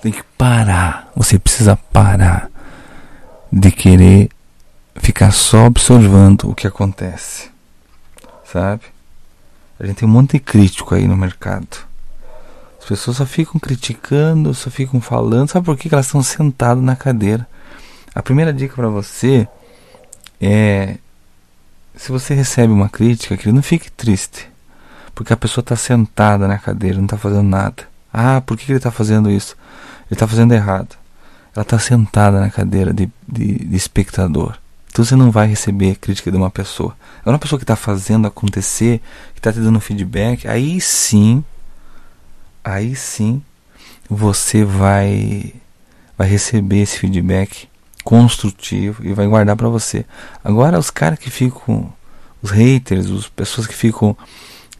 Tem que parar. Você precisa parar de querer ficar só observando o que acontece. Sabe? A gente tem um monte de crítico aí no mercado. As pessoas só ficam criticando, só ficam falando. Sabe por que elas estão sentadas na cadeira? A primeira dica para você é: se você recebe uma crítica, que não fique triste, porque a pessoa está sentada na cadeira, não está fazendo nada. Ah, por que ele está fazendo isso? Ele está fazendo errado. Ela está sentada na cadeira de, de, de, espectador. Então você não vai receber crítica de uma pessoa. É uma pessoa que está fazendo acontecer, que está te dando feedback. Aí sim, aí sim, você vai vai receber esse feedback construtivo e vai guardar para você. Agora os caras que ficam, os haters, as pessoas que ficam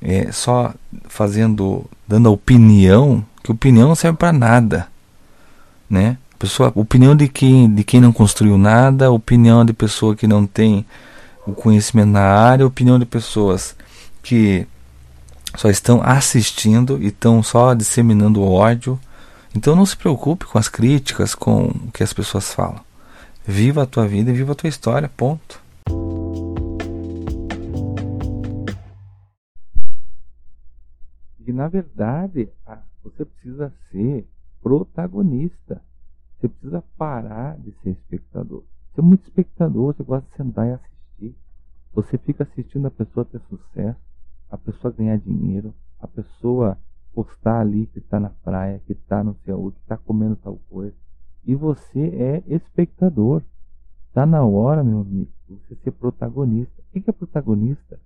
é, só fazendo, dando opinião, que opinião não serve para nada, né? Pessoa, opinião de quem, de quem não construiu nada, opinião de pessoa que não tem o conhecimento na área, opinião de pessoas que só estão assistindo e estão só disseminando ódio. Então não se preocupe com as críticas, com o que as pessoas falam. Viva a tua vida e viva a tua história, ponto. E na verdade, você precisa ser protagonista. Você precisa parar de ser espectador. Você é muito espectador, você gosta de sentar e assistir. Você fica assistindo a pessoa ter sucesso, a pessoa ganhar dinheiro, a pessoa postar ali que está na praia, que está no céu, que está comendo tal coisa. E você é espectador. Está na hora, meu amigo, você ser protagonista. O que é protagonista?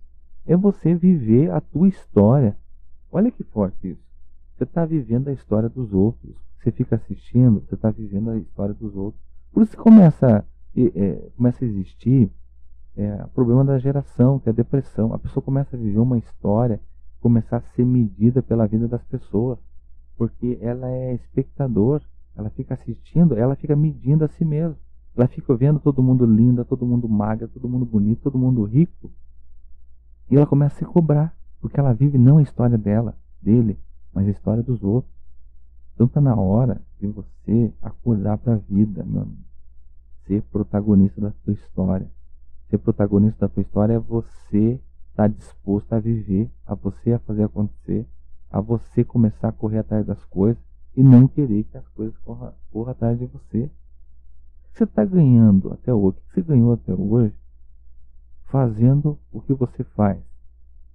É você viver a tua história. Olha que forte isso. Você está vivendo a história dos outros. Você fica assistindo, você está vivendo a história dos outros. Por isso que começa, é, começa a existir é, o problema da geração, que é a depressão. A pessoa começa a viver uma história, começar a ser medida pela vida das pessoas, porque ela é espectador, ela fica assistindo, ela fica medindo a si mesma. Ela fica vendo todo mundo linda, todo mundo magra, todo mundo bonito, todo mundo rico. E ela começa a se cobrar, porque ela vive não a história dela, dele, mas a história dos outros. Então está na hora de você acordar para a vida, meu amigo. Ser protagonista da sua história. Ser protagonista da tua história é você estar tá disposto a viver, a você a fazer acontecer, a você começar a correr atrás das coisas e não querer que as coisas corram, corram atrás de você. O que você está ganhando até hoje? O que você ganhou até hoje fazendo o que você faz?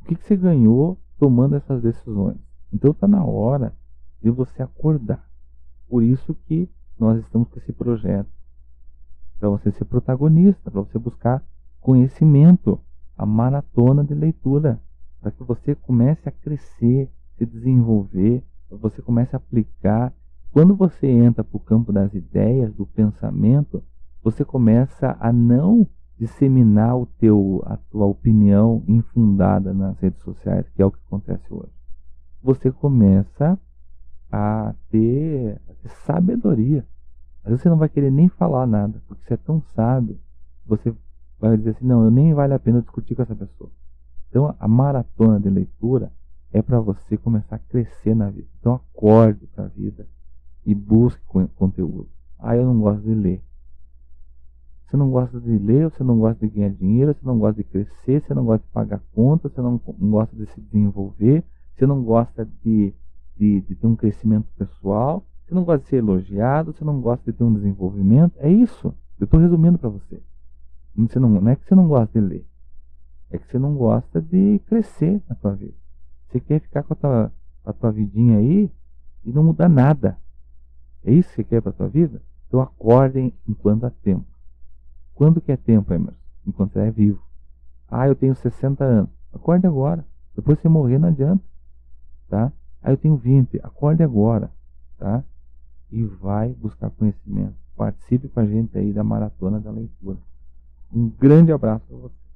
O que você ganhou tomando essas decisões? Então está na hora de você acordar. Por isso que nós estamos com esse projeto. Para você ser protagonista, para você buscar conhecimento, a maratona de leitura, para que você comece a crescer, se desenvolver, você comece a aplicar. Quando você entra para o campo das ideias, do pensamento, você começa a não disseminar o teu, a tua opinião infundada nas redes sociais, que é o que acontece hoje. Você começa a ter, sabedoria. Às vezes você não vai querer nem falar nada, porque você é tão sábio, você vai dizer assim, não, eu nem vale a pena discutir com essa pessoa. Então a maratona de leitura é para você começar a crescer na vida. Então acorde para a vida e busque conteúdo. Ah, eu não gosto de ler. Você não gosta de ler, você não gosta de ganhar dinheiro, você não gosta de crescer, você não gosta de pagar contas, você não gosta de se desenvolver, você não gosta de, de, de ter um crescimento pessoal, você não gosta de ser elogiado, você não gosta de ter um desenvolvimento. É isso. Eu estou resumindo para você. Você não, não é que você não gosta de ler, é que você não gosta de crescer na sua vida. Você quer ficar com a tua, a tua vidinha aí e não mudar nada. É isso que você quer para a tua vida? Então acordem enquanto há tempo. Quando que é tempo, Emerson? Enquanto você é vivo. Ah, eu tenho 60 anos. Acorde agora. Depois você morrer não adianta. Tá? Ah, eu tenho 20. Acorde agora. Tá? E vai buscar conhecimento. Participe com a gente aí da maratona da leitura. Um grande abraço para você.